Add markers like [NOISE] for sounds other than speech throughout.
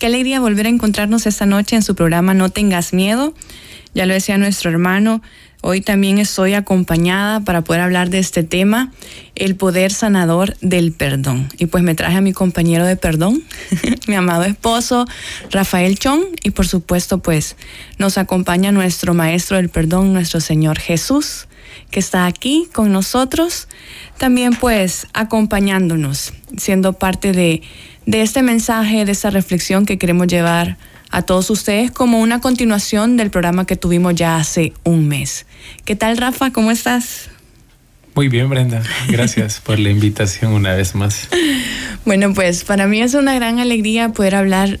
Qué alegría volver a encontrarnos esta noche en su programa No tengas miedo. Ya lo decía nuestro hermano, hoy también estoy acompañada para poder hablar de este tema, el poder sanador del perdón. Y pues me traje a mi compañero de perdón, [LAUGHS] mi amado esposo Rafael Chong, y por supuesto pues nos acompaña nuestro maestro del perdón, nuestro Señor Jesús, que está aquí con nosotros, también pues acompañándonos, siendo parte de de este mensaje, de esta reflexión que queremos llevar a todos ustedes como una continuación del programa que tuvimos ya hace un mes. ¿Qué tal, Rafa? ¿Cómo estás? Muy bien, Brenda. Gracias por la invitación una vez más. [LAUGHS] Bueno, pues para mí es una gran alegría poder hablar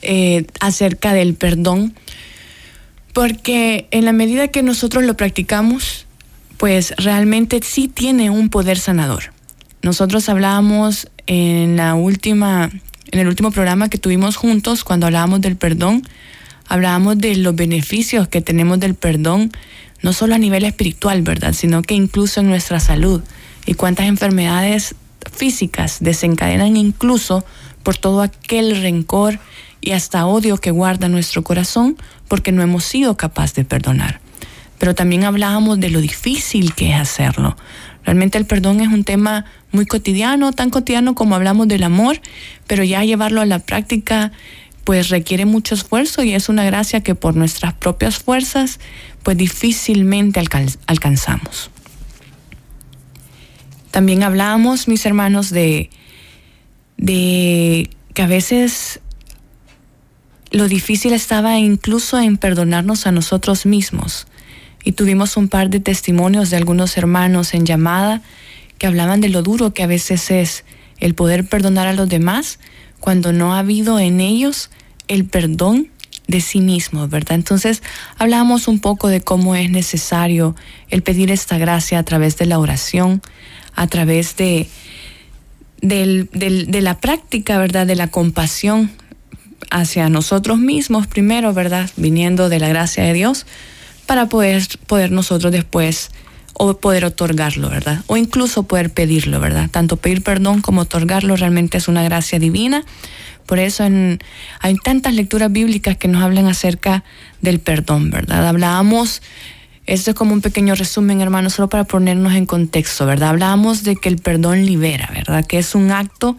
eh, acerca del perdón, porque en la medida que nosotros lo practicamos, pues realmente sí tiene un poder sanador. Nosotros hablábamos en la última, en el último programa que tuvimos juntos, cuando hablábamos del perdón, hablábamos de los beneficios que tenemos del perdón, no solo a nivel espiritual, ¿verdad? Sino que incluso en nuestra salud y cuántas enfermedades físicas desencadenan incluso por todo aquel rencor y hasta odio que guarda nuestro corazón porque no hemos sido capaces de perdonar. Pero también hablábamos de lo difícil que es hacerlo. Realmente el perdón es un tema muy cotidiano, tan cotidiano como hablamos del amor, pero ya llevarlo a la práctica pues requiere mucho esfuerzo y es una gracia que por nuestras propias fuerzas pues difícilmente alcanzamos. También hablábamos, mis hermanos, de, de que a veces lo difícil estaba incluso en perdonarnos a nosotros mismos y tuvimos un par de testimonios de algunos hermanos en llamada que hablaban de lo duro que a veces es el poder perdonar a los demás cuando no ha habido en ellos el perdón de sí mismos, ¿verdad? Entonces hablábamos un poco de cómo es necesario el pedir esta gracia a través de la oración, a través de, de la práctica, ¿verdad? De la compasión hacia nosotros mismos primero, ¿verdad? Viniendo de la gracia de Dios, para poder, poder nosotros después o poder otorgarlo, ¿verdad? O incluso poder pedirlo, ¿verdad? Tanto pedir perdón como otorgarlo realmente es una gracia divina. Por eso hay tantas lecturas bíblicas que nos hablan acerca del perdón, ¿verdad? Hablábamos, esto es como un pequeño resumen, hermanos, solo para ponernos en contexto, ¿verdad? Hablábamos de que el perdón libera, ¿verdad? Que es un acto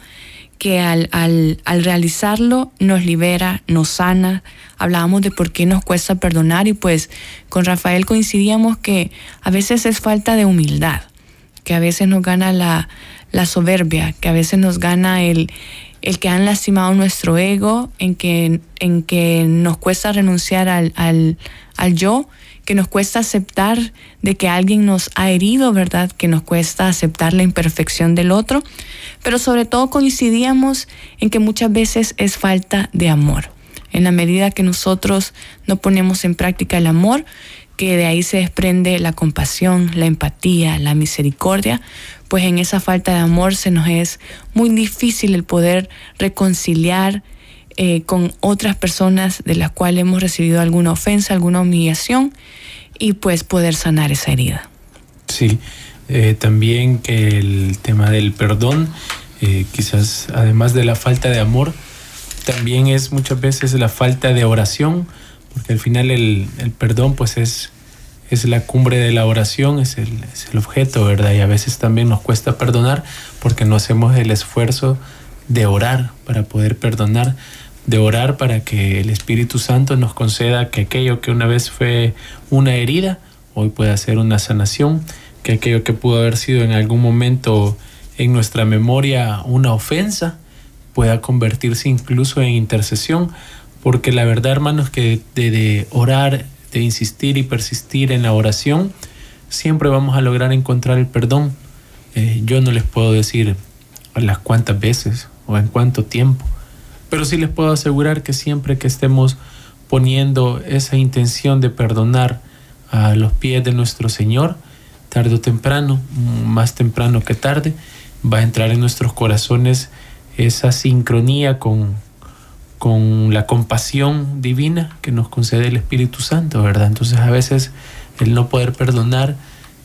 que al, al, al, realizarlo nos libera, nos sana. Hablábamos de por qué nos cuesta perdonar y pues con Rafael coincidíamos que a veces es falta de humildad, que a veces nos gana la, la soberbia, que a veces nos gana el, el que han lastimado nuestro ego, en que, en que nos cuesta renunciar al, al, al yo que nos cuesta aceptar de que alguien nos ha herido, ¿verdad? Que nos cuesta aceptar la imperfección del otro, pero sobre todo coincidíamos en que muchas veces es falta de amor. En la medida que nosotros no ponemos en práctica el amor, que de ahí se desprende la compasión, la empatía, la misericordia, pues en esa falta de amor se nos es muy difícil el poder reconciliar eh, con otras personas de las cuales hemos recibido alguna ofensa, alguna humillación y pues poder sanar esa herida. Sí, eh, también que el tema del perdón, eh, quizás además de la falta de amor, también es muchas veces la falta de oración, porque al final el, perdón pues es, es la cumbre de la oración, es el, es el objeto, ¿verdad? Y a veces también nos cuesta perdonar porque no hacemos el esfuerzo de orar para poder perdonar de orar para que el Espíritu Santo nos conceda que aquello que una vez fue una herida, hoy pueda ser una sanación, que aquello que pudo haber sido en algún momento en nuestra memoria una ofensa, pueda convertirse incluso en intercesión, porque la verdad, hermanos, que de, orar, de insistir y persistir en la oración, siempre vamos a lograr encontrar el perdón. Eh, yo no les puedo decir las cuántas veces o en cuánto tiempo, pero sí les puedo asegurar que siempre que estemos poniendo esa intención de perdonar a los pies de nuestro Señor, tarde o temprano, más temprano que tarde, va a entrar en nuestros corazones esa sincronía con, con la compasión divina que nos concede el Espíritu Santo, ¿verdad? Entonces a veces el no poder perdonar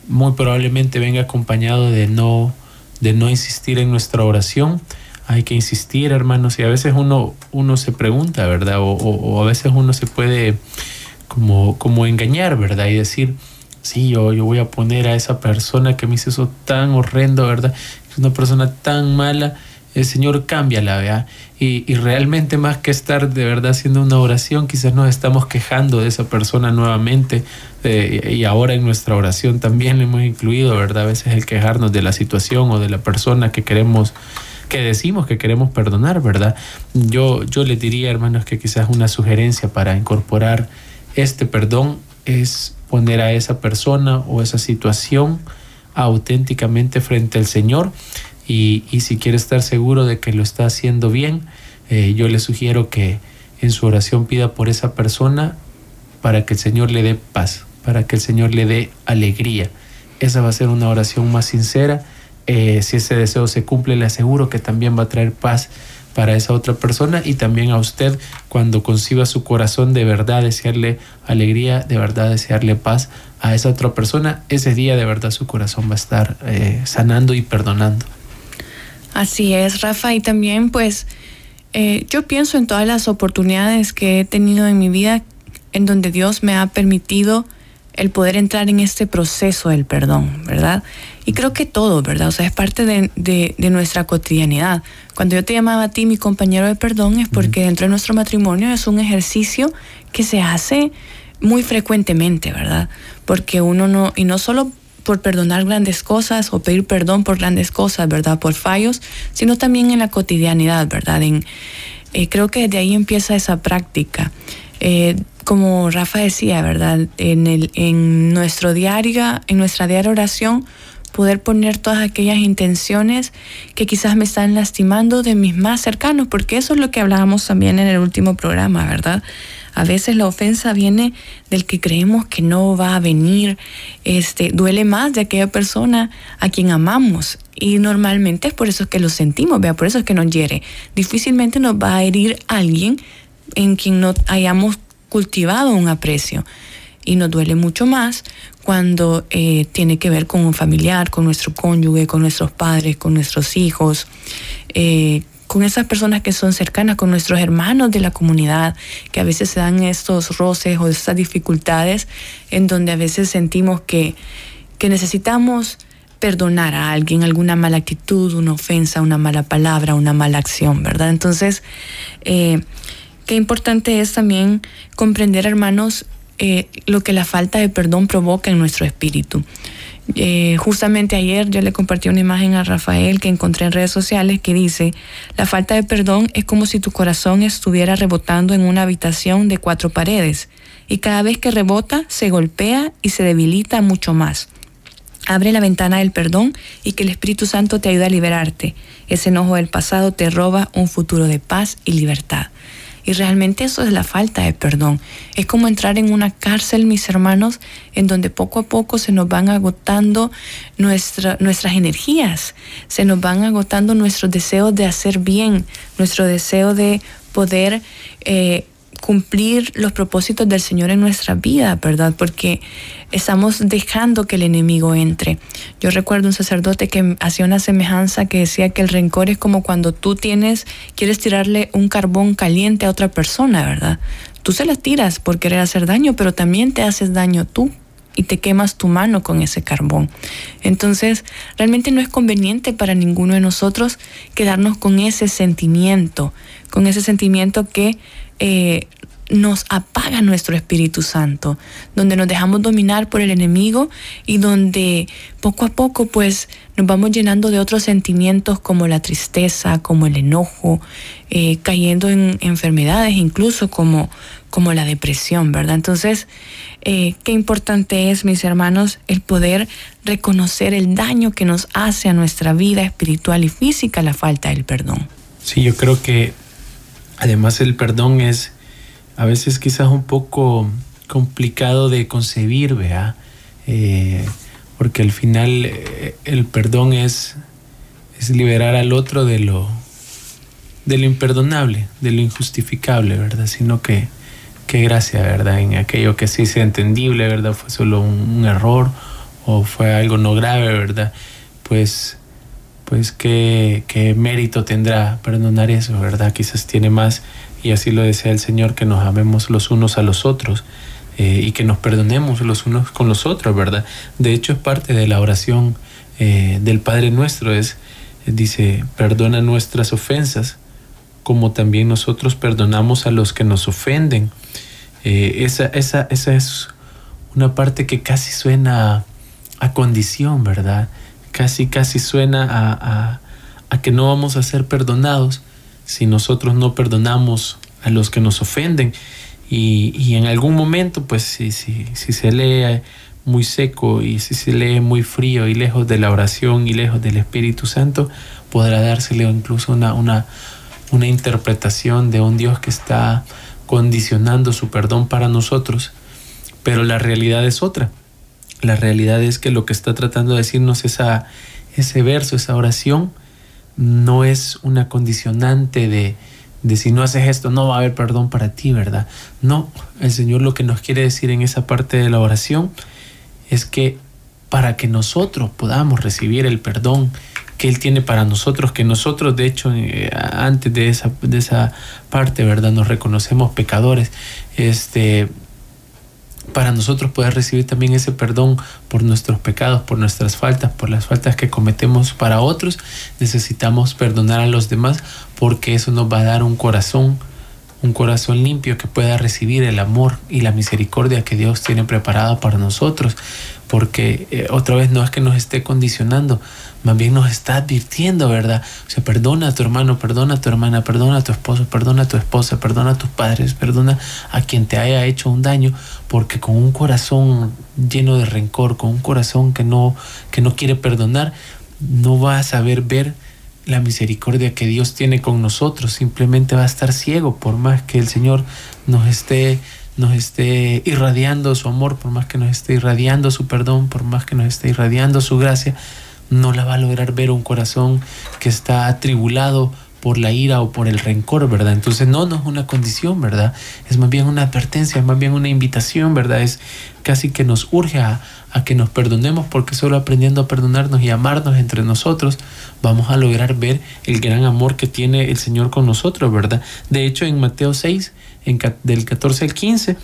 muy probablemente venga acompañado de no, de no insistir en nuestra oración. Hay que insistir, hermanos, y a veces uno, uno se pregunta, ¿verdad? O, a veces uno se puede como, como engañar, ¿verdad? Y decir, sí, yo, yo voy a poner a esa persona que me hizo eso tan horrendo, ¿verdad? Es una persona tan mala el Señor cambia la vea Y, realmente más que estar de verdad haciendo una oración, quizás nos estamos quejando de esa persona nuevamente eh, y ahora en nuestra oración también le hemos incluido, ¿verdad? A veces el quejarnos de la situación o de la persona que queremos que decimos que queremos perdonar, ¿verdad? Yo, yo les diría, hermanos, que quizás una sugerencia para incorporar este perdón es poner a esa persona o esa situación auténticamente frente al Señor y, si quiere estar seguro de que lo está haciendo bien, eh, yo le sugiero que en su oración pida por esa persona para que el Señor le dé paz, para que el Señor le dé alegría. Esa va a ser una oración más sincera. Eh, si ese deseo se cumple, le aseguro que también va a traer paz para esa otra persona y también a usted cuando conciba su corazón de verdad desearle alegría, de verdad desearle paz a esa otra persona, ese día de verdad su corazón va a estar eh, sanando y perdonando. Así es, Rafa, y también pues eh, yo pienso en todas las oportunidades que he tenido en mi vida en donde Dios me ha permitido el poder entrar en este proceso del perdón, ¿verdad? Y creo que todo, ¿verdad? O sea, es parte de, nuestra cotidianidad. Cuando yo te llamaba a ti mi compañero de perdón es porque dentro de nuestro matrimonio es un ejercicio que se hace muy frecuentemente, ¿verdad? Porque uno no, y no solo por perdonar grandes cosas o pedir perdón por grandes cosas, ¿verdad? Por fallos, sino también en la cotidianidad, ¿verdad? En, eh, creo que de ahí empieza esa práctica. Eh, como Rafa decía, ¿verdad? En, el, en, nuestro diario, en nuestra diaria oración, poder poner todas aquellas intenciones que quizás me están lastimando de mis más cercanos, porque eso es lo que hablábamos también en el último programa, ¿verdad? A veces la ofensa viene del que creemos que no va a venir, este, duele más de aquella persona a quien amamos. Y normalmente es por eso que lo sentimos, ¿vea? por eso es que nos hiere. Difícilmente nos va a herir alguien en quien no hayamos cultivado un aprecio. Y nos duele mucho más cuando eh, tiene que ver con un familiar, con nuestro cónyuge, con nuestros padres, con nuestros hijos, eh, con esas personas que son cercanas, con nuestros hermanos de la comunidad, que a veces se dan estos roces o estas dificultades en donde a veces sentimos que, que necesitamos perdonar a alguien alguna mala actitud, una ofensa, una mala palabra, una mala acción, ¿verdad? Entonces, eh, qué importante es también comprender, hermanos, eh, lo que la falta de perdón provoca en nuestro espíritu. Eh, justamente ayer yo le compartí una imagen a Rafael que encontré en redes sociales que dice, la falta de perdón es como si tu corazón estuviera rebotando en una habitación de cuatro paredes y cada vez que rebota se golpea y se debilita mucho más. Abre la ventana del perdón y que el Espíritu Santo te ayude a liberarte. Ese enojo del pasado te roba un futuro de paz y libertad. Y realmente eso es la falta de perdón. Es como entrar en una cárcel, mis hermanos, en donde poco a poco se nos van agotando nuestras energías, se nos van agotando nuestros deseos de hacer bien, nuestro deseo de poder eh, cumplir los propósitos del Señor en nuestra vida, ¿verdad? Porque estamos dejando que el enemigo entre. Yo recuerdo un sacerdote que hacía una semejanza que decía que el rencor es como cuando tú tienes, quieres tirarle un carbón caliente a otra persona, ¿verdad? Tú se la tiras por querer hacer daño, pero también te haces daño tú y te quemas tu mano con ese carbón. Entonces, realmente no es conveniente para ninguno de nosotros quedarnos con ese sentimiento, con ese sentimiento que eh, nos apaga nuestro Espíritu Santo, donde nos dejamos dominar por el enemigo y donde poco a poco pues nos vamos llenando de otros sentimientos como la tristeza, como el enojo, eh, cayendo en enfermedades incluso como, como la depresión, ¿verdad? Entonces, eh, qué importante es, mis hermanos, el poder reconocer el daño que nos hace a nuestra vida espiritual y física la falta del perdón. Sí, yo creo que Además el perdón es a veces quizás un poco complicado de concebir, ¿vea? Eh, porque al final eh, el perdón es, es liberar al otro de lo, de lo imperdonable, de lo injustificable, ¿verdad? Sino que, qué gracia, ¿verdad? En aquello que sí sea entendible, ¿verdad? Fue solo un, error o fue algo no grave, ¿verdad? Pues, pues qué, qué mérito tendrá perdonar eso, ¿verdad? Quizás tiene más, y así lo desea el Señor, que nos amemos los unos a los otros eh, y que nos perdonemos los unos con los otros, ¿verdad? De hecho, es parte de la oración eh, del Padre nuestro, es, dice, perdona nuestras ofensas, como también nosotros perdonamos a los que nos ofenden. Eh, esa, esa, esa es una parte que casi suena a, condición, ¿verdad? Casi, casi suena a, a, que no vamos a ser perdonados si nosotros no perdonamos a los que nos ofenden. Y, en algún momento, pues si, si, si se lee muy seco y si se lee muy frío y lejos de la oración y lejos del Espíritu Santo, podrá dársele incluso una, una, una interpretación de un Dios que está condicionando su perdón para nosotros. Pero la realidad es otra. La realidad es que lo que está tratando de decirnos esa, ese verso, esa oración, no es una condicionante de, de si no haces esto no va a haber perdón para ti, ¿verdad? No, el Señor lo que nos quiere decir en esa parte de la oración es que para que nosotros podamos recibir el perdón que Él tiene para nosotros, que nosotros de hecho eh, antes de esa, de esa parte, ¿verdad? Nos reconocemos pecadores, este, para nosotros poder recibir también ese perdón por nuestros pecados, por nuestras faltas, por las faltas que cometemos para otros, necesitamos perdonar a los demás porque eso nos va a dar un corazón, un corazón limpio que pueda recibir el amor y la misericordia que Dios tiene preparada para nosotros, porque eh, otra vez no es que nos esté condicionando, más bien nos está advirtiendo, ¿verdad? O sea, perdona a tu hermano, perdona a tu hermana, perdona a tu esposo, perdona a tu esposa, perdona a tus padres, perdona a quien te haya hecho un daño, porque con un corazón lleno de rencor, con un corazón que no, que no quiere perdonar, no va a saber ver la misericordia que Dios tiene con nosotros, simplemente va a estar ciego por más que el Señor nos esté nos esté irradiando su amor, por más que nos esté irradiando su perdón, por más que nos esté irradiando su gracia, no la va a lograr ver un corazón que está atribulado por la ira o por el rencor, ¿verdad? Entonces no, no es una condición, ¿verdad? Es más bien una advertencia, es más bien una invitación, ¿verdad? Es casi que nos urge a, a que nos perdonemos porque solo aprendiendo a perdonarnos y amarnos entre nosotros vamos a lograr ver el gran amor que tiene el Señor con nosotros, ¿verdad? De hecho, en Mateo 6, en, del 14 al 15,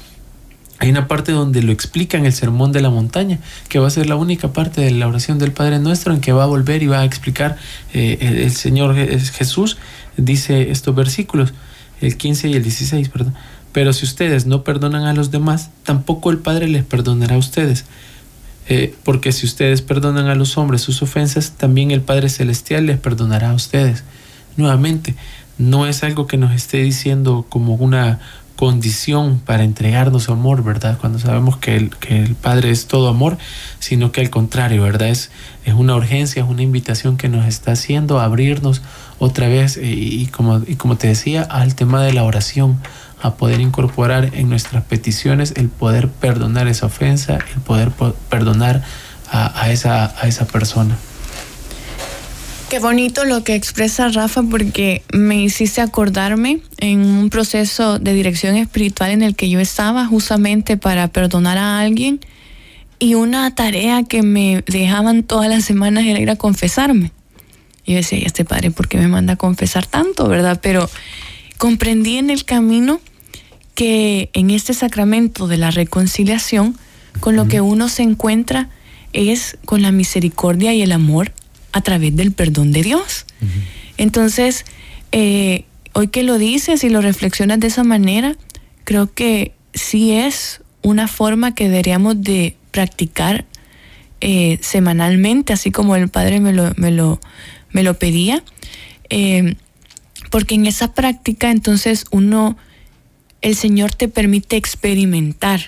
hay una parte donde lo explica en el Sermón de la Montaña, que va a ser la única parte de la oración del Padre Nuestro en que va a volver y va a explicar eh, el, Señor Jesús, dice estos versículos, el 15 y el 16, perdón. Pero si ustedes no perdonan a los demás, tampoco el Padre les perdonará a ustedes. Eh, porque si ustedes perdonan a los hombres sus ofensas, también el Padre Celestial les perdonará a ustedes. Nuevamente, no es algo que nos esté diciendo como una condición para entregarnos amor, ¿verdad? Cuando sabemos que el, que el Padre es todo amor, sino que al contrario, ¿verdad? Es, es una urgencia, es una invitación que nos está haciendo abrirnos otra vez eh, y, como, y como te decía, al tema de la oración, a poder incorporar en nuestras peticiones el poder perdonar esa ofensa, el poder perdonar a, esa, a esa persona. Qué bonito lo que expresa Rafa porque me hiciste acordarme en un proceso de dirección espiritual en el que yo estaba justamente para perdonar a alguien y una tarea que me dejaban todas las semanas era ir a confesarme. Y yo decía, este padre, ¿por qué me manda a confesar tanto, verdad? Pero comprendí en el camino que en este sacramento de la reconciliación, con lo que uno se encuentra es con la misericordia y el amor a través del perdón de Dios. Entonces, eh, hoy que lo dices y lo reflexionas de esa manera, creo que sí es una forma que deberíamos de practicar eh, semanalmente, así como el Padre me lo, me lo, me lo pedía, eh, porque en esa práctica entonces uno, el Señor te permite experimentar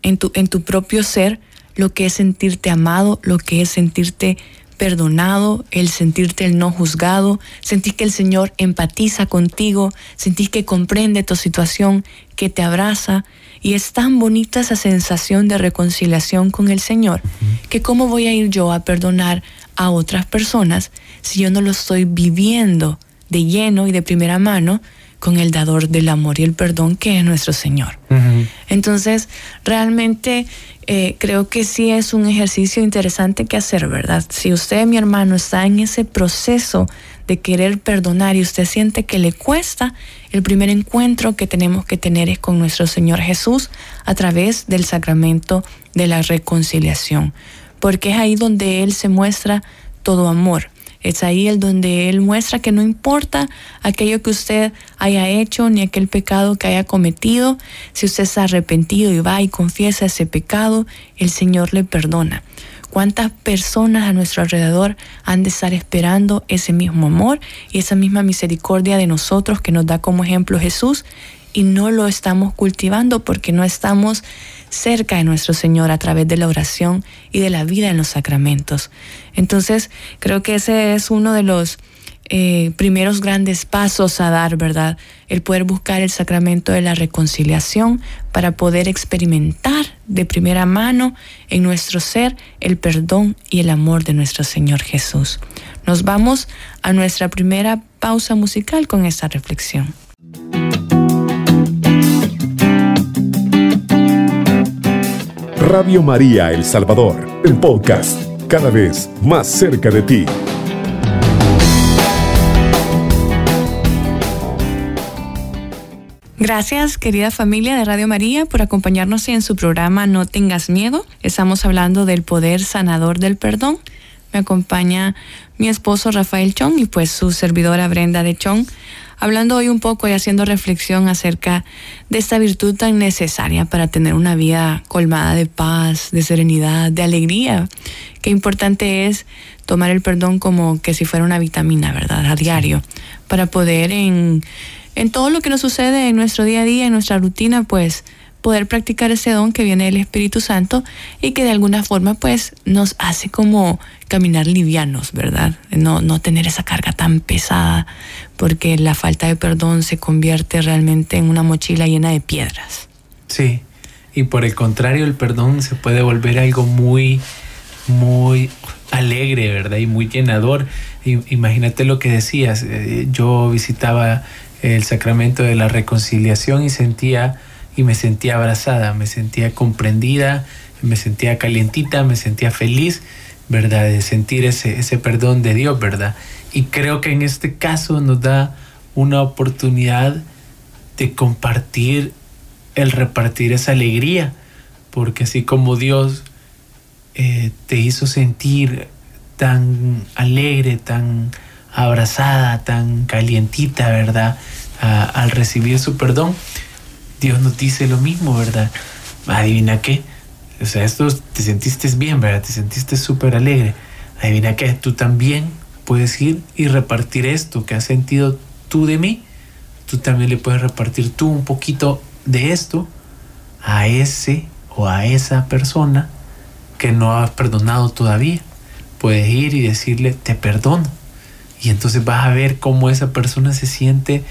en tu, en tu propio ser lo que es sentirte amado, lo que es sentirte perdonado, el sentirte el no juzgado, sentir que el Señor empatiza contigo, sentir que comprende tu situación, que te abraza. Y es tan bonita esa sensación de reconciliación con el Señor, que cómo voy a ir yo a perdonar a otras personas si yo no lo estoy viviendo de lleno y de primera mano con el dador del amor y el perdón que es nuestro Señor. Entonces, realmente eh, creo que sí es un ejercicio interesante que hacer, ¿verdad? Si usted, mi hermano, está en ese proceso de querer perdonar y usted siente que le cuesta, el primer encuentro que tenemos que tener es con nuestro Señor Jesús a través del sacramento de la reconciliación, porque es ahí donde Él se muestra todo amor. Es ahí el donde Él muestra que no importa aquello que usted haya hecho ni aquel pecado que haya cometido, si usted se ha arrepentido y va y confiesa ese pecado, el Señor le perdona. ¿Cuántas personas a nuestro alrededor han de estar esperando ese mismo amor y esa misma misericordia de nosotros que nos da como ejemplo Jesús y no lo estamos cultivando porque no estamos cerca de nuestro Señor a través de la oración y de la vida en los sacramentos. Entonces, creo que ese es uno de los eh, primeros grandes pasos a dar, ¿verdad? El poder buscar el sacramento de la reconciliación para poder experimentar de primera mano en nuestro ser el perdón y el amor de nuestro Señor Jesús. Nos vamos a nuestra primera pausa musical con esta reflexión. Radio María El Salvador, el podcast, cada vez más cerca de ti. Gracias, querida familia de Radio María, por acompañarnos en su programa No tengas miedo. Estamos hablando del poder sanador del perdón. Me acompaña mi esposo Rafael Chong y pues su servidora Brenda de Chong hablando hoy un poco y haciendo reflexión acerca de esta virtud tan necesaria para tener una vida colmada de paz, de serenidad, de alegría. Qué importante es tomar el perdón como que si fuera una vitamina, ¿verdad? A diario, para poder en, en todo lo que nos sucede en nuestro día a día, en nuestra rutina, pues poder practicar ese don que viene del Espíritu Santo y que de alguna forma pues nos hace como caminar livianos, ¿verdad? No, no tener esa carga tan pesada porque la falta de perdón se convierte realmente en una mochila llena de piedras. Sí, y por el contrario el perdón se puede volver algo muy, muy alegre, ¿verdad? Y muy llenador. Imagínate lo que decías, eh, yo visitaba el sacramento de la reconciliación y sentía y me sentía abrazada, me sentía comprendida, me sentía calientita, me sentía feliz, ¿verdad? De sentir ese, ese perdón de Dios, ¿verdad? Y creo que en este caso nos da una oportunidad de compartir, el repartir esa alegría, porque así como Dios eh, te hizo sentir tan alegre, tan abrazada, tan calientita, ¿verdad? al recibir su perdón, Dios nos dice lo mismo, ¿verdad? Adivina qué. O sea, esto te sentiste bien, ¿verdad? Te sentiste súper alegre. Adivina qué, tú también puedes ir y repartir esto que has sentido tú de mí. Tú también le puedes repartir tú un poquito de esto a ese o a esa persona que no has perdonado todavía. Puedes ir y decirle, te perdono. Y entonces vas a ver cómo esa persona se siente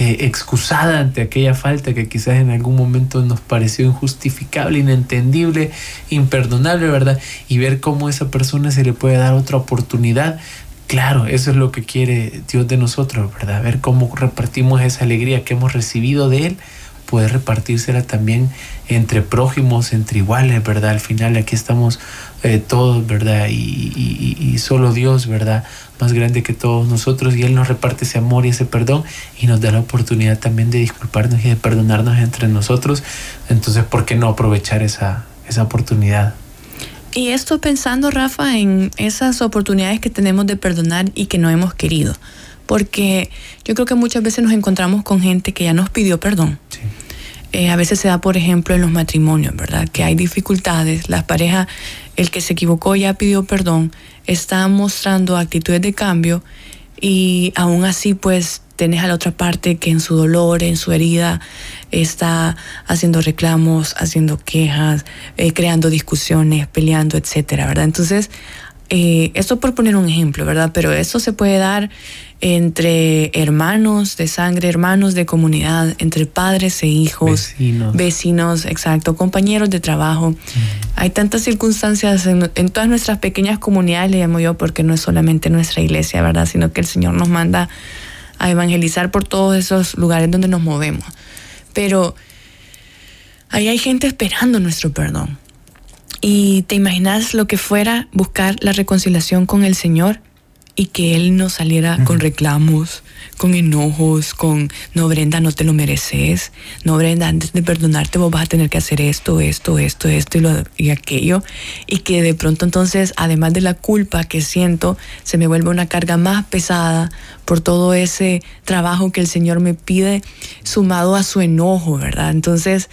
eh, excusada ante aquella falta que quizás en algún momento nos pareció injustificable, inentendible, imperdonable, ¿verdad? Y ver cómo a esa persona se le puede dar otra oportunidad. Claro, eso es lo que quiere Dios de nosotros, ¿verdad? Ver cómo repartimos esa alegría que hemos recibido de Él, poder repartírsela también entre prójimos, entre iguales, ¿verdad? Al final aquí estamos eh, todos, ¿verdad? y, solo Dios, ¿verdad? Más grande que todos nosotros y Él nos reparte ese amor y ese perdón y nos da la oportunidad también de disculparnos y de perdonarnos entre nosotros. Entonces, ¿por qué no aprovechar esa, esa oportunidad? Y esto pensando, Rafa, en esas oportunidades que tenemos de perdonar y que no hemos querido. Porque yo creo que muchas veces nos encontramos con gente que ya nos pidió perdón. Eh, a veces se da, por ejemplo, en los matrimonios, ¿verdad? Que hay dificultades, las parejas, el que se equivocó ya pidió perdón, está mostrando actitudes de cambio y aún así pues tenés a la otra parte que en su dolor, en su herida, está haciendo reclamos, haciendo quejas, eh, creando discusiones, peleando, etcétera, ¿verdad? Entonces, Eh, esto por poner un ejemplo, ¿verdad? Pero esto se puede dar entre hermanos de sangre, hermanos de comunidad, entre padres e hijos, vecinos, exacto, compañeros de trabajo. Hay tantas circunstancias en, en, todas nuestras pequeñas comunidades, le llamo yo, porque no es solamente nuestra iglesia, ¿verdad? Sino que el Señor nos manda a evangelizar por todos esos lugares donde nos movemos. Pero ahí hay gente esperando nuestro perdón. Y te imaginas lo que fuera buscar la reconciliación con el Señor y que Él no saliera con reclamos, con enojos, con, no Brenda, no te lo mereces, no Brenda, antes de perdonarte vos vas a tener que hacer esto, esto, esto, esto y, lo, y aquello. Y que de pronto entonces, además de la culpa que siento, se me vuelve una carga más pesada por todo ese trabajo que el Señor me pide, sumado a su enojo, ¿verdad? Entonces,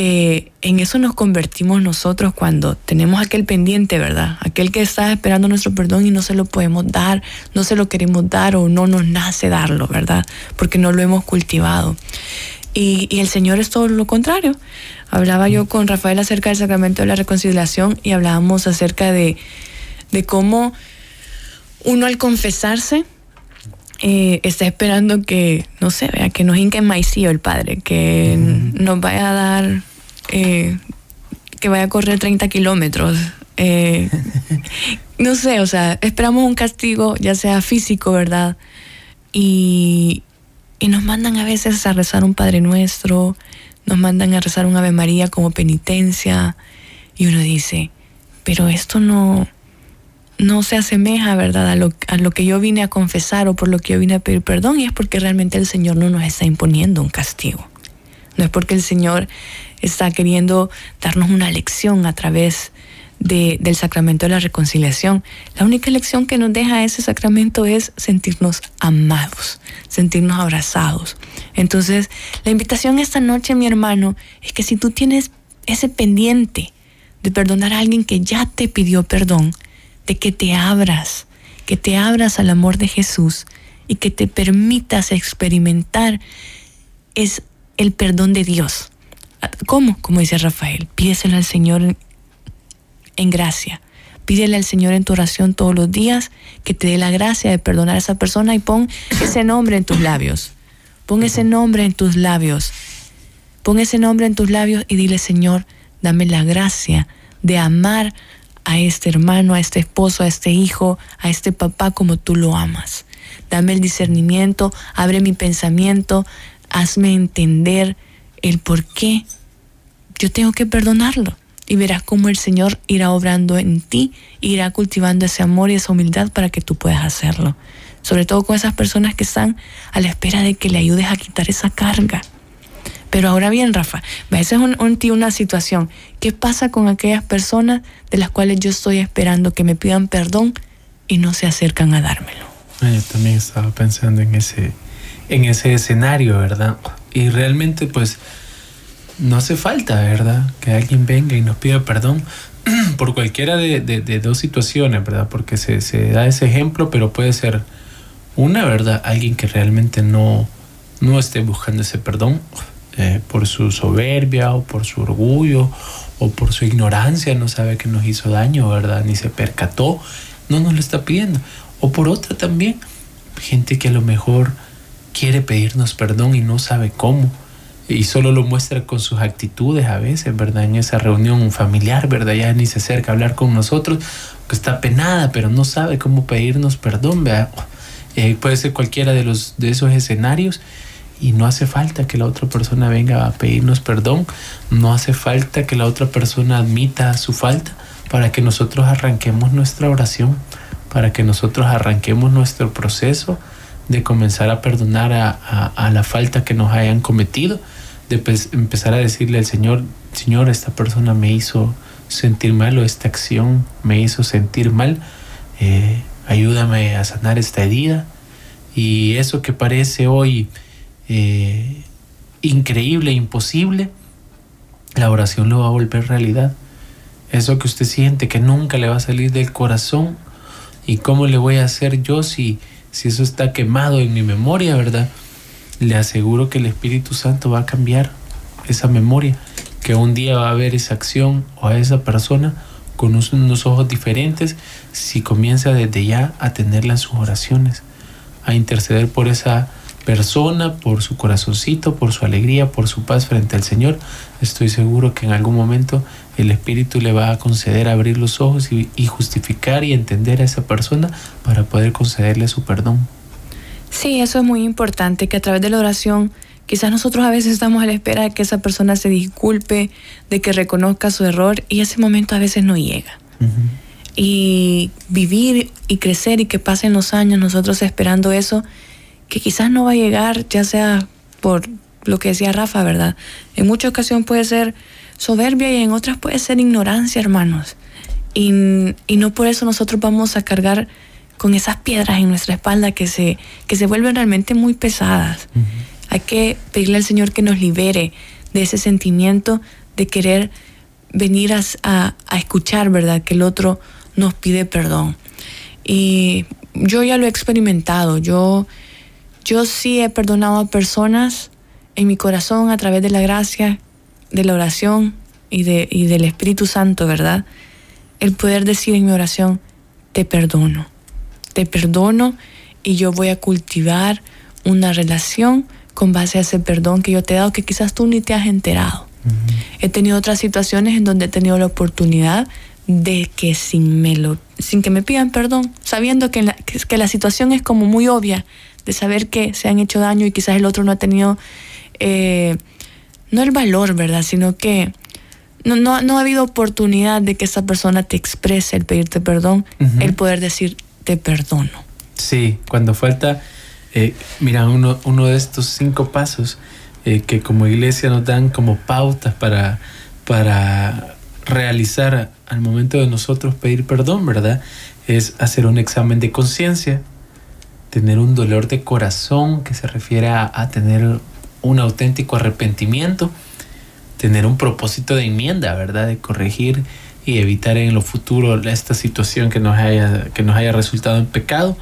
eh, en eso nos convertimos nosotros cuando tenemos aquel pendiente, ¿verdad? Aquel que está esperando nuestro perdón y no se lo podemos dar, no se lo queremos dar o no nos nace darlo, ¿verdad? Porque no lo hemos cultivado. Y, el Señor es todo lo contrario. Hablaba yo con Rafael acerca del sacramento de la reconciliación y hablábamos acerca de cómo uno al confesarse, eh, está esperando que, no sé, vea, que nos hinque maicillo el Padre, que nos vaya a dar, eh, que vaya a correr 30 kilómetros. Eh, [LAUGHS] no sé, o sea, esperamos un castigo, ya sea físico, ¿verdad? Y, y nos mandan a veces a rezar un Padre Nuestro, nos mandan a rezar un Ave María como penitencia, y uno dice, pero esto no, no se asemeja, ¿verdad?, a lo, que yo vine a confesar o por lo que yo vine a pedir perdón, y es porque realmente el Señor no nos está imponiendo un castigo. No es porque el Señor está queriendo darnos una lección a través de, del sacramento de la reconciliación. La única lección que nos deja ese sacramento es sentirnos amados, sentirnos abrazados. Entonces, la invitación esta noche, mi hermano, es que si tú tienes ese pendiente de perdonar a alguien que ya te pidió perdón, de que te abras, que te abras al amor de Jesús y que te permitas experimentar es el perdón de Dios. ¿Cómo? Como dice Rafael, pídeselo al Señor en, gracia. Pídele al Señor en tu oración todos los días que te dé la gracia de perdonar a esa persona y pon ese nombre en tus labios. Pon ese nombre en tus labios. Pon ese nombre en tus labios y dile, Señor, dame la gracia de amar a este hermano, a este esposo, a este hijo, a este papá como tú lo amas. Dame el discernimiento, abre mi pensamiento, hazme entender el por qué yo tengo que perdonarlo. Y verás cómo el Señor irá obrando en ti, irá cultivando ese amor y esa humildad para que tú puedas hacerlo. Sobre todo con esas personas que están a la espera de que le ayudes a quitar esa carga. Pero ahora bien, Rafa, esa es un, una situación. ¿Qué pasa con aquellas personas de las cuales yo estoy esperando que me pidan perdón y no se acercan a dármelo? Ah, yo también estaba pensando en ese, en ese escenario, ¿verdad? Y realmente, pues, no hace falta, ¿verdad? Que alguien venga y nos pida perdón [CLEARS THROAT] por cualquiera de, de, dos situaciones, ¿verdad? Porque se, se, da ese ejemplo, pero puede ser una, ¿verdad? Alguien que realmente no, no esté buscando ese perdón eh, por su soberbia o por su orgullo o por su ignorancia, no sabe que nos hizo daño, ¿verdad? Ni se percató, no nos lo está pidiendo. O por otra también, gente que a lo mejor quiere pedirnos perdón y no sabe cómo. Y solo lo muestra con sus actitudes a veces, ¿verdad? En esa reunión familiar, ¿verdad? Ya ni se acerca a hablar con nosotros, está penada, pero no sabe cómo pedirnos perdón, ¿verdad? Eh, puede ser cualquiera de, los, de esos escenarios y no hace falta que la otra persona venga a pedirnos perdón, no hace falta que la otra persona admita su falta para que nosotros arranquemos nuestra oración, para que nosotros arranquemos nuestro proceso de comenzar a perdonar a, la falta que nos hayan cometido, de empezar a decirle al Señor, Señor, esta persona me hizo sentir mal o esta acción me hizo sentir mal, eh, ayúdame a sanar esta herida. Y eso que parece hoy eh, increíble, imposible, la oración lo va a volver realidad. Eso que usted siente que nunca le va a salir del corazón. ¿Y cómo le voy a hacer yo si, si eso está quemado en mi memoria, verdad? Le aseguro que el Espíritu Santo va a cambiar esa memoria, que un día va a ver esa acción o a esa persona con unos ojos diferentes si comienza desde ya a tenerla en sus oraciones, a interceder por esa persona, por su corazoncito, por su alegría, por su paz frente al Señor. Estoy seguro que en algún momento el Espíritu le va a conceder abrir los ojos y, y justificar y entender a esa persona para poder concederle su perdón. Sí, eso es muy importante, que a través de la oración Quizás nosotros a veces estamos a la espera de que esa persona se disculpe, de que reconozca su error y ese momento a veces no llega. Y vivir y crecer y que pasen los años nosotros esperando eso, que quizás no va a llegar, ya sea por lo que decía Rafa, ¿verdad? En muchas ocasiones puede ser soberbia y en otras puede ser ignorancia, hermanos. Y, no por eso nosotros vamos a cargar con esas piedras en nuestra espalda que se, que se vuelven realmente muy pesadas. Hay que pedirle al Señor que nos libere de ese sentimiento de querer venir a, escuchar, ¿verdad? Que el otro nos pide perdón. Y yo ya lo he experimentado. Yo, yo sí he perdonado a personas en mi corazón a través de la gracia, de la oración y, de, y del Espíritu Santo, ¿verdad? El poder decir en mi oración, te perdono, te perdono y yo voy a cultivar una relación con base a ese perdón que yo te he dado que quizás tú ni te has enterado. He tenido otras situaciones en donde he tenido la oportunidad de que sin, me lo, sin que me pidan perdón, sabiendo que la, que, la situación es como muy obvia, de saber que se han hecho daño y quizás el otro no ha tenido, eh, no el valor, ¿verdad? Sino que no, no, no, ha habido oportunidad de que esa persona te exprese el pedirte perdón, el poder decir te perdono. Sí, cuando falta eh, mira, uno, uno de estos cinco pasos eh, que como iglesia nos dan como pautas para, para realizar al momento de nosotros pedir perdón, ¿verdad? Es hacer un examen de conciencia, tener un dolor de corazón que se refiere a, tener un auténtico arrepentimiento, tener un propósito de enmienda, ¿verdad? De corregir y evitar en lo futuro esta situación que nos haya, que nos haya resultado en pecado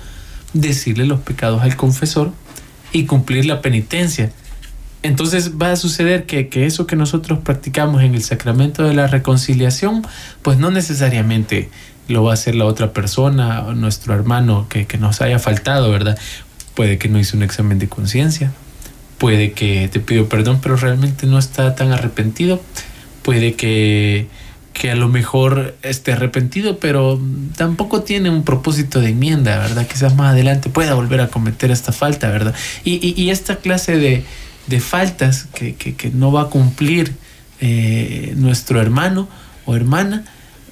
decirle los pecados al confesor y cumplir la penitencia. Entonces va a suceder que, eso que nosotros practicamos en el sacramento de la reconciliación, pues no necesariamente lo va a hacer la otra persona nuestro hermano que, que nos haya faltado, ¿verdad? Puede que no hizo un examen de conciencia, puede que te pidió perdón, pero realmente no está tan arrepentido, puede que que a lo mejor esté arrepentido, pero tampoco tiene un propósito de enmienda, ¿verdad? Quizás más adelante pueda volver a cometer esta falta, ¿verdad? Y, esta clase de, faltas que, no va a cumplir eh, nuestro hermano o hermana,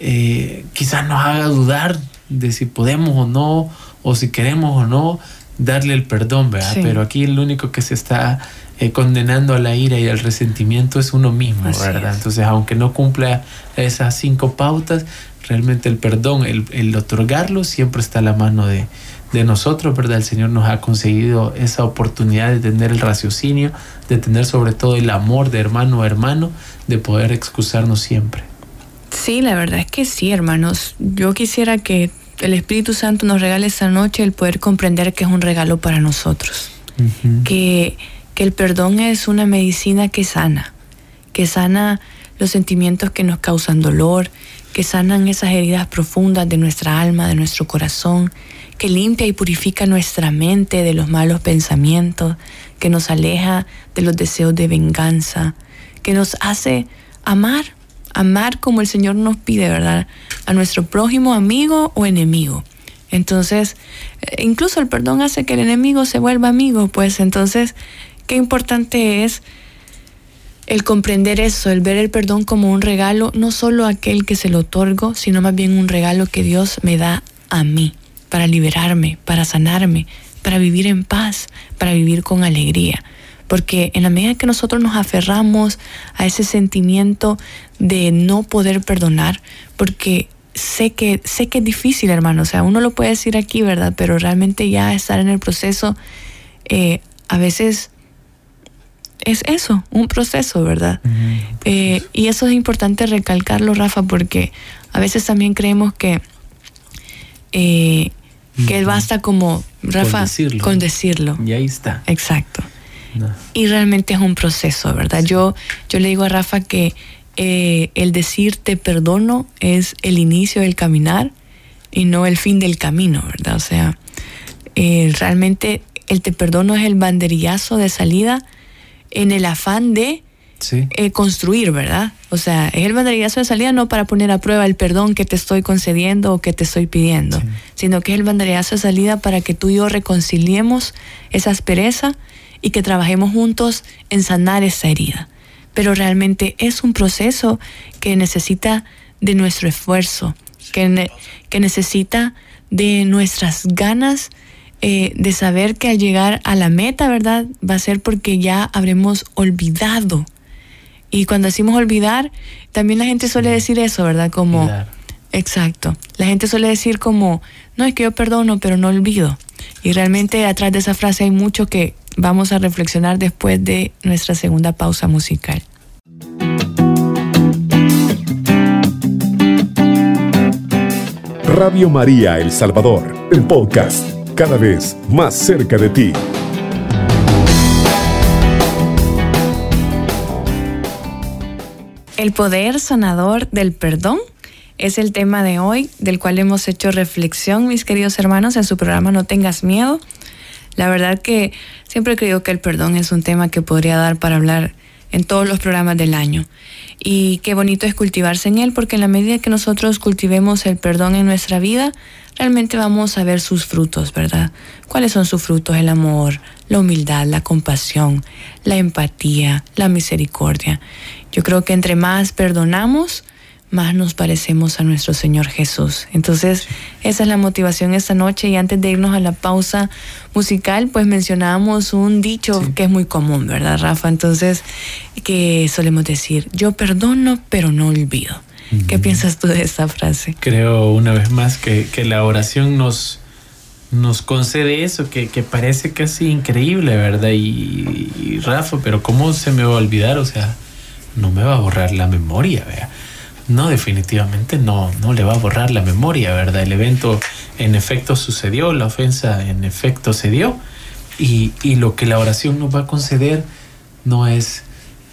eh, quizás nos haga dudar de si podemos o no, o si queremos o no darle el perdón, ¿verdad? Pero aquí el único que se está eh, condenando a la ira y al resentimiento es uno mismo, ¿verdad? Entonces, aunque no cumpla esas cinco pautas, realmente el perdón, el, otorgarlo, siempre está a la mano de, nosotros, ¿verdad? El Señor nos ha conseguido esa oportunidad de tener el raciocinio, de tener sobre todo el amor de hermano a hermano, de poder excusarnos siempre. Sí, la verdad es que sí, hermanos. Yo quisiera que el Espíritu Santo nos regale esta noche el poder comprender que es un regalo para nosotros. Que que el perdón es una medicina que sana, que sana los sentimientos que nos causan dolor, que sanan esas heridas profundas de nuestra alma, de nuestro corazón, que limpia y purifica nuestra mente de los malos pensamientos, que nos aleja de los deseos de venganza, que nos hace amar, amar como el Señor nos pide, ¿verdad? A nuestro prójimo, amigo o enemigo. Entonces, eh, incluso el perdón hace que el enemigo se vuelva amigo, pues entonces Qué importante es el comprender eso, el ver el perdón como un regalo, no solo aquel que se lo otorgo, sino más bien un regalo que Dios me da a mí, para liberarme, para sanarme, para vivir en paz, para vivir con alegría. Porque en la medida que nosotros nos aferramos a ese sentimiento de no poder perdonar, porque sé que, sé que es difícil, hermano, o sea, uno lo puede decir aquí, ¿verdad? Pero realmente ya estar en el proceso, eh, a veces es eso, un proceso, ¿verdad? Eh, y eso es importante recalcarlo, Rafa, porque a veces también creemos que, eh, que basta como, Rafa, con decirlo. Y ahí está. Exacto. Y realmente es un proceso, ¿verdad? Yo, yo le digo a Rafa que eh, el decir te perdono es el inicio del caminar y no el fin del camino, ¿verdad? O sea, eh, realmente el te perdono es el banderillazo de salida en el afán de eh, construir, ¿verdad? O sea, es el banderillazo de salida no para poner a prueba el perdón que te estoy concediendo o que te estoy pidiendo, sino que es el banderillazo de salida para que tú y yo reconciliemos esa aspereza y que trabajemos juntos en sanar esa herida. Pero realmente es un proceso que necesita de nuestro esfuerzo, que, que necesita de nuestras ganas eh, de saber que al llegar a la meta, ¿verdad? Va a ser porque ya habremos olvidado. Y cuando decimos olvidar, también la gente suele decir eso, ¿verdad? Como... Exacto. La gente suele decir como, no, es que yo perdono, pero no olvido. Y realmente atrás de esa frase hay mucho que vamos a reflexionar después de nuestra segunda pausa musical. Radio María El Salvador, el podcast cada vez más cerca de ti. El poder sanador del perdón es el tema de hoy, del cual hemos hecho reflexión, mis queridos hermanos, en su programa No tengas miedo. La verdad que siempre he creído que el perdón es un tema que podría dar para hablar en todos los programas del año. Y qué bonito es cultivarse en él, porque en la medida que nosotros cultivemos el perdón en nuestra vida, realmente vamos a ver sus frutos, ¿verdad? ¿Cuáles son sus frutos? El amor, la humildad, la compasión, la empatía, la misericordia. Yo creo que entre más perdonamos, más nos parecemos a nuestro Señor Jesús. Entonces, esa es la motivación esta noche y antes de irnos a la pausa musical, pues mencionábamos un dicho que es muy común, ¿verdad, Rafa? Entonces, que solemos decir, yo perdono, pero no olvido. ¿Qué piensas tú de esta frase? Creo una vez más que, la oración nos, nos concede eso, que, parece casi increíble, ¿verdad? Y, Rafa, pero ¿cómo se me va a olvidar? O sea, no me va a borrar la memoria, ¿verdad? No, definitivamente no, no le va a borrar la memoria, ¿verdad? El evento en efecto sucedió, la ofensa en efecto se dio, y, y lo que la oración nos va a conceder no es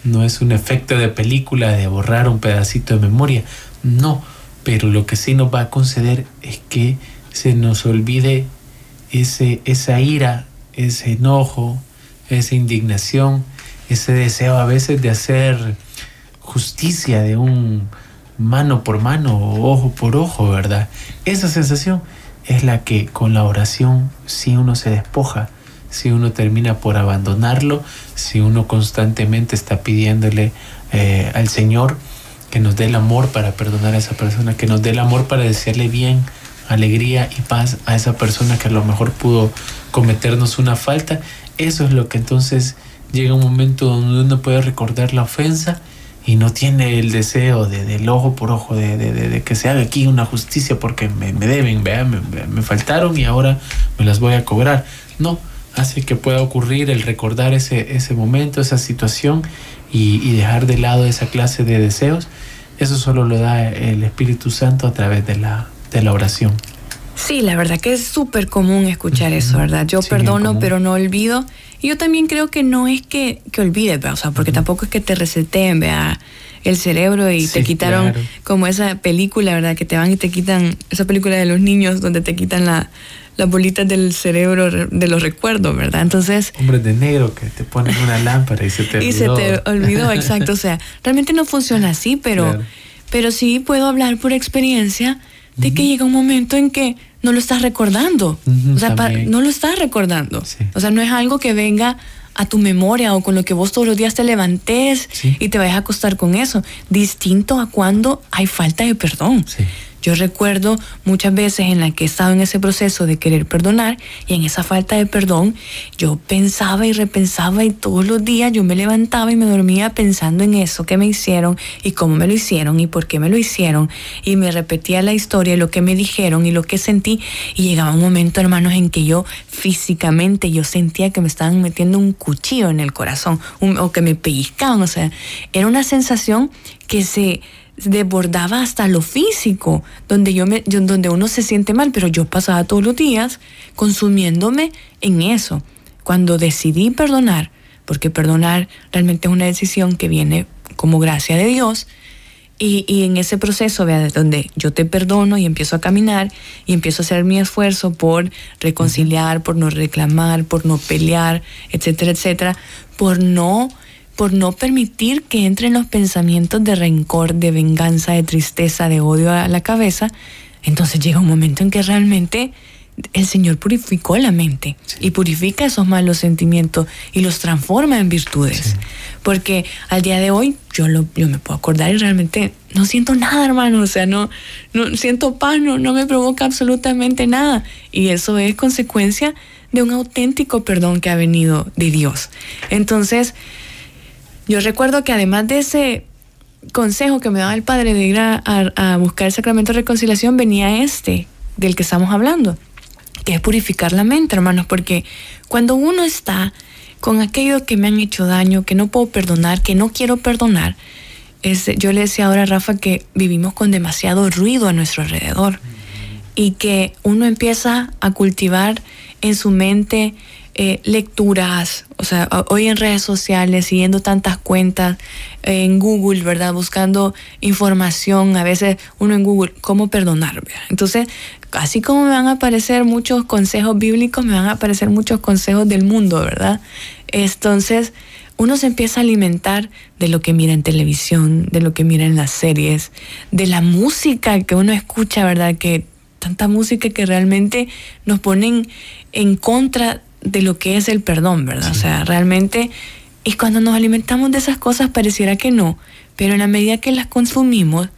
no es un efecto de película de borrar un pedacito de memoria, no, pero lo que sí nos va a conceder es que se nos olvide ese, esa ira, ese enojo, esa indignación, ese deseo a veces de hacer justicia de un mano por mano o ojo por ojo, ¿verdad? Esa sensación es la que con la oración si uno se despoja si uno termina por abandonarlo, si uno constantemente está pidiéndole eh, al Señor que nos dé el amor para perdonar a esa persona, que nos dé el amor para desearle bien, alegría y paz a esa persona que a lo mejor pudo cometernos una falta. Eso es lo que entonces llega un momento donde uno puede recordar la ofensa y no tiene el deseo de, del ojo por ojo, de, de, que se haga aquí una justicia porque me, deben, me, me faltaron y ahora me las voy a cobrar. No, hace que pueda ocurrir el recordar ese, ese momento, esa situación y, dejar de lado esa clase de deseos, eso solo lo da el Espíritu Santo a través de la, de la oración. Sí, la verdad que es súper común escuchar eso, ¿verdad? Yo perdono, pero no olvido. Y yo también creo que no es que, que olvides, o sea, porque tampoco es que te reseteen, vea el cerebro y te quitaron como esa película, ¿verdad? Que te van y te quitan, esa película de los niños donde te quitan la, las bolitas del cerebro de los recuerdos, ¿verdad? Entonces... Hombres de negro que te ponen una lámpara y se te olvidó. [LAUGHS] Y se te olvidó, exacto. O sea, realmente no funciona así, pero, [LAUGHS] pero sí puedo hablar por experiencia de que llega un momento en que no lo estás recordando. o sea, no lo estás recordando. O sea, no es algo que venga a tu memoria o con lo que vos todos los días te levantes y te vayas a acostar con eso. Distinto a cuando hay falta de perdón. Sí. Yo recuerdo muchas veces en las que he estado en ese proceso de querer perdonar y en esa falta de perdón, yo pensaba y repensaba y todos los días yo me levantaba y me dormía pensando en eso que me hicieron y cómo me lo hicieron y por qué me lo hicieron. Y me repetía la historia, lo que me dijeron y lo que sentí. Y llegaba un momento, hermanos, en que yo físicamente yo sentía que me estaban metiendo un cuchillo en el corazón o que me pellizcaban, o sea, era una sensación que se desbordaba hasta lo físico, donde, yo me, donde uno se siente mal, pero yo pasaba todos los días consumiéndome en eso. Cuando decidí perdonar, porque perdonar realmente es una decisión que viene como gracia de Dios, Y, y, en ese proceso, vea, donde yo te perdono y empiezo a caminar y empiezo a hacer mi esfuerzo por reconciliar, por no reclamar, por no pelear, etcétera, etcétera, por no, por no permitir que entren los pensamientos de rencor, de venganza, de tristeza, de odio a la cabeza, entonces llega un momento en que realmente el Señor purificó la mente sí. y purifica esos malos sentimientos y los transforma en virtudes. Sí. Porque al día de hoy yo, lo, yo me puedo acordar y realmente no siento nada, hermano. O sea, no, no siento paz, no, no me provoca absolutamente nada. Y eso es consecuencia de un auténtico perdón que ha venido de Dios. Entonces, yo recuerdo que además de ese consejo que me daba el Padre de ir a, buscar el sacramento de reconciliación, venía este del que estamos hablando que es purificar la mente, hermanos, porque cuando uno está con aquello que me han hecho daño, que no puedo perdonar, que no quiero perdonar, es, yo le decía ahora a Rafa que vivimos con demasiado ruido a nuestro alrededor y que uno empieza a cultivar en su mente eh, lecturas, o sea, hoy en redes sociales, siguiendo tantas cuentas, en Google, ¿verdad? Buscando información, a veces uno en Google, ¿cómo perdonar? Entonces, así como me van a aparecer muchos consejos bíblicos, me van a aparecer muchos consejos del mundo, ¿verdad? Entonces, uno se empieza a alimentar de lo que mira en televisión, de lo que mira en las series, de la música que uno escucha, ¿verdad? Que tanta música que realmente nos ponen en contra de lo que es el perdón, ¿verdad? Sí. O sea, realmente, y cuando nos alimentamos de esas cosas pareciera que no, pero en la medida que las consumimos,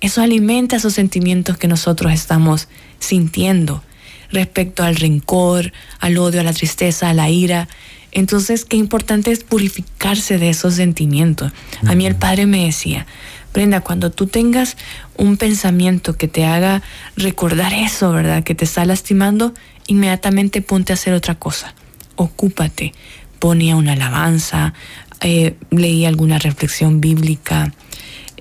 eso alimenta esos sentimientos que nosotros estamos sintiendo respecto al rencor, al odio, a la tristeza, a la ira. Entonces, qué importante es purificarse de esos sentimientos. A mí el padre me decía, Brenda, cuando tú tengas un pensamiento que te haga recordar eso, ¿verdad? Que te está lastimando, inmediatamente ponte a hacer otra cosa. Ocúpate. Ponía una alabanza, eh, leía alguna reflexión bíblica,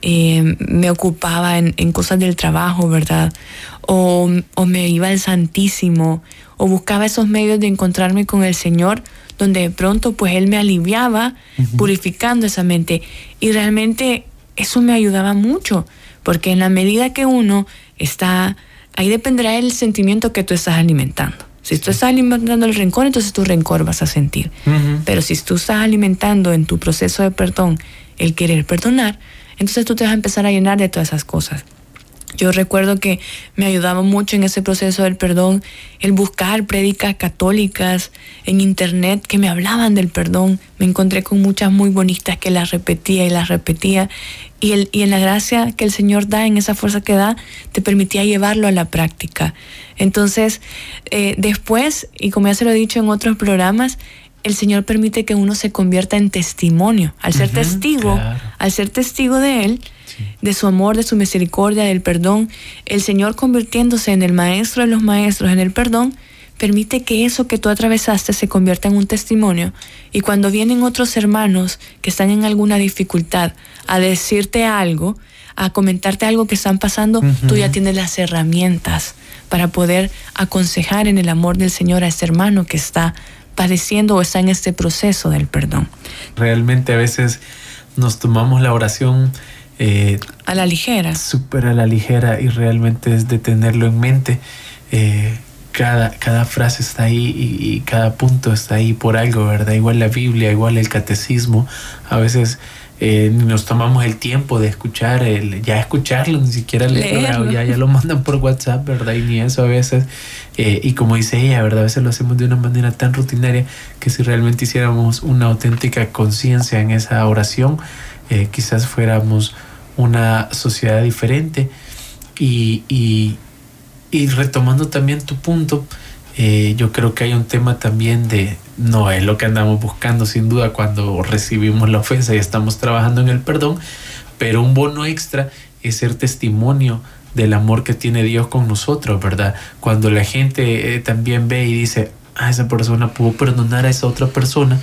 eh, me ocupaba en, en, cosas del trabajo, ¿verdad? O, o, me iba al Santísimo, o buscaba esos medios de encontrarme con el Señor, donde de pronto pues Él me aliviaba, uh -huh. purificando esa mente. Y realmente eso me ayudaba mucho, porque en la medida que uno está, ahí dependerá el sentimiento que tú estás alimentando. Si tú estás alimentando el rencor, entonces tu rencor vas a sentir. Uh -huh. Pero si tú estás alimentando en tu proceso de perdón el querer perdonar, entonces tú te vas a empezar a llenar de todas esas cosas. Yo recuerdo que me ayudaba mucho en ese proceso del perdón el buscar prédicas católicas en internet que me hablaban del perdón. Me encontré con muchas muy bonitas que las repetía y las repetía. Y, el, y en la gracia que el Señor da, en esa fuerza que da, te permitía llevarlo a la práctica. Entonces, eh, después, y como ya se lo he dicho en otros programas, el Señor permite que uno se convierta en testimonio. Al ser uh -huh, testigo, claro. al ser testigo de Él. De su amor, de su misericordia, del perdón, el Señor convirtiéndose en el maestro de los maestros, en el perdón, permite que eso que tú atravesaste se convierta en un testimonio. Y cuando vienen otros hermanos que están en alguna dificultad a decirte algo, a comentarte algo que están pasando, uh -huh. tú ya tienes las herramientas para poder aconsejar en el amor del Señor a este hermano que está padeciendo o está en este proceso del perdón. Realmente a veces nos tomamos la oración eh, a la ligera. Súper a la ligera y realmente es de tenerlo en mente. Eh, cada, cada frase está ahí y, y, cada punto está ahí por algo, ¿verdad? Igual la Biblia, igual el catecismo. A veces eh, nos tomamos el tiempo de escuchar, el, ya escucharlo, ni siquiera leerlo, ya, ya lo mandan por WhatsApp, ¿verdad? Y ni eso a veces. Eh, y como dice ella, ¿verdad? A veces lo hacemos de una manera tan rutinaria que si realmente hiciéramos una auténtica conciencia en esa oración, eh, quizás fuéramos una sociedad diferente. Y, y, retomando también tu punto, eh, yo creo que hay un tema también de, no es lo que andamos buscando sin duda cuando recibimos la ofensa y estamos trabajando en el perdón, pero un bono extra es ser testimonio del amor que tiene Dios con nosotros, ¿verdad? Cuando la gente eh, también ve y dice, ah, esa persona pudo perdonar a esa otra persona,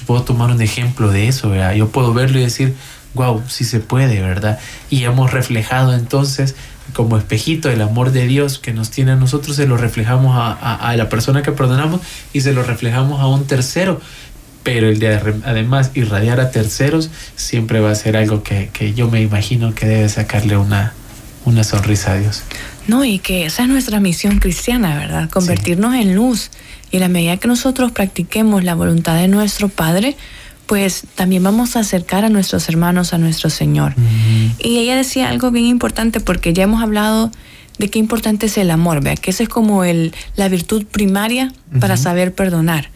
yo puedo tomar un ejemplo de eso, ¿verdad? Yo puedo verlo y decir, wow, sí se puede, ¿verdad? Y hemos reflejado entonces como espejito el amor de Dios que nos tiene a nosotros, se lo reflejamos a, a, a, la persona que perdonamos y se lo reflejamos a un tercero. pero el de además irradiar a terceros siempre va a ser algo que, yo me imagino que debe sacarle una, una sonrisa a Dios. No, y que esa es nuestra misión cristiana, ¿verdad? Convertirnos en luz. Y a la medida que nosotros practiquemos la voluntad de nuestro Padre, pues también vamos a acercar a nuestros hermanos a nuestro Señor. Y ella decía algo bien importante porque ya hemos hablado de qué importante es el amor, vea, que esa es como el, la virtud primaria para saber perdonar.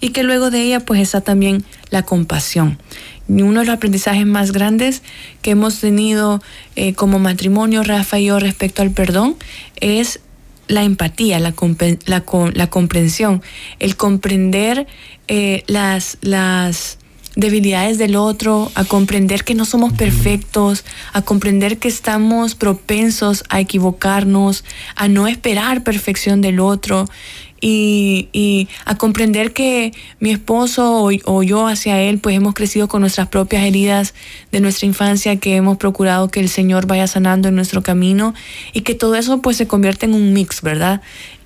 Y que luego de ella pues está también la compasión. Y uno de los aprendizajes más grandes que hemos tenido eh, como matrimonio, Rafa y yo, respecto al perdón, es la empatía, la, la, la comprensión, el comprender eh, las, las debilidades del otro, a comprender que no somos perfectos, a comprender que estamos propensos a equivocarnos, a no esperar perfección del otro y, a comprender que mi esposo o, yo hacia él pues hemos crecido con nuestras propias heridas de nuestra infancia que hemos procurado que el Señor vaya sanando en nuestro camino y que todo eso pues se convierte en un mix, ¿verdad?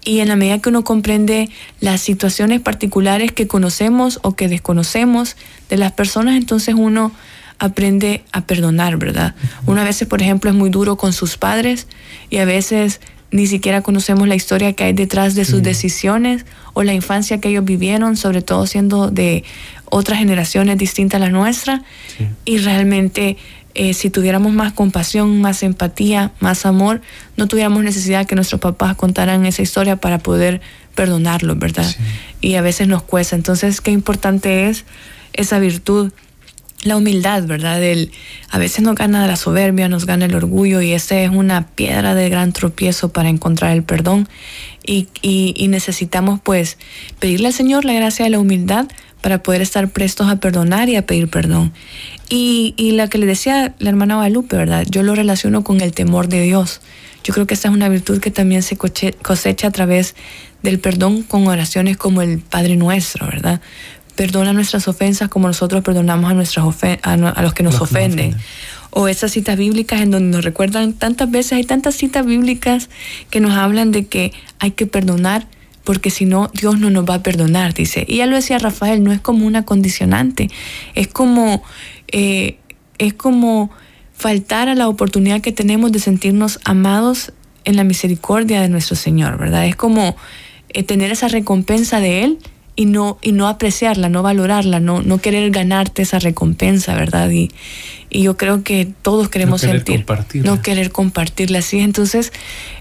Y en la medida que uno comprende las situaciones particulares que conocemos o que desconocemos de las personas, entonces uno aprende a perdonar, ¿verdad? Uno a veces, por ejemplo, es muy duro con sus padres y a veces ni siquiera conocemos la historia que hay detrás de sus decisiones o la infancia que ellos vivieron, sobre todo siendo de otras generaciones distintas a la nuestra. Y realmente eh, si tuviéramos más compasión, más empatía, más amor, no tuviéramos necesidad que nuestros papás contaran esa historia para poder perdonarlos, ¿verdad? Y a veces nos cuesta. Entonces, qué importante es esa virtud, la humildad, ¿verdad? El, a veces nos gana la soberbia, nos gana el orgullo y esa es una piedra de gran tropiezo para encontrar el perdón. Y, necesitamos pues pedirle al Señor la gracia de la humildad para poder estar prestos a perdonar y a pedir perdón. Y, y la que le decía la hermana Guadalupe, ¿verdad? Yo lo relaciono con el temor de Dios. Yo creo que esta es una virtud que también se cosecha a través del perdón con oraciones como el Padre Nuestro, ¿verdad? Perdona nuestras ofensas como nosotros perdonamos a, nuestras a, los que nos ofenden. O esas citas bíblicas en donde nos recuerdan tantas veces, hay tantas citas bíblicas que nos hablan de que hay que perdonar porque si no, Dios no nos va a perdonar, dice. Y ya lo decía Rafael, no es como una condicionante, es como, eh, es como faltar a la oportunidad que tenemos de sentirnos amados en la misericordia de nuestro Señor, ¿verdad? Es como eh, tener esa recompensa de Él y no, y no apreciarla, no valorarla, no, no querer ganarte esa recompensa, ¿verdad? Y, y yo creo que todos queremos sentir, no querer compartirla así. Entonces,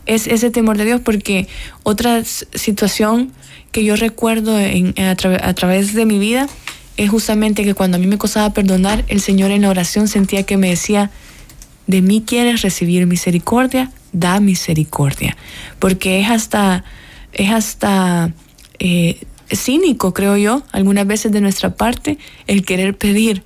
es ese temor de Dios, porque otra situación que yo recuerdo a, través de mi vida es justamente que cuando a mí me costaba perdonar, el Señor en la oración sentía que me decía, de mí quieres recibir misericordia, da misericordia. Porque es hasta, es hasta eh, cínico, creo yo, algunas veces de nuestra parte, el querer pedir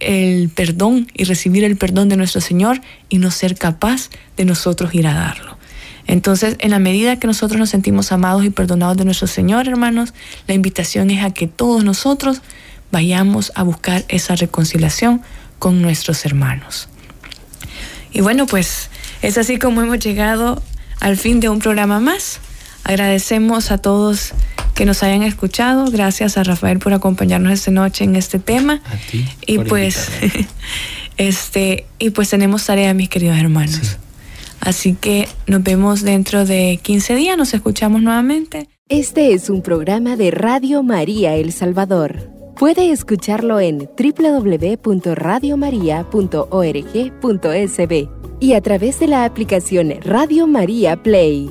el perdón y recibir el perdón de nuestro Señor y no ser capaz de nosotros ir a darlo. Entonces, en la medida que nosotros nos sentimos amados y perdonados de nuestro Señor, hermanos, la invitación es a que todos nosotros vayamos a buscar esa reconciliación con nuestros hermanos. Y bueno, pues es así como hemos llegado al fin de un programa más. Agradecemos a todos que nos hayan escuchado. Gracias a Rafael por acompañarnos esta noche en este tema. A ti. Y pues, [LAUGHS] este, y pues tenemos tarea, mis queridos hermanos. Así que nos vemos dentro de 15 días, nos escuchamos nuevamente. Este es un programa de Radio María El Salvador. Puede escucharlo en www.radiomaria.org.sb y a través de la aplicación Radio María Play.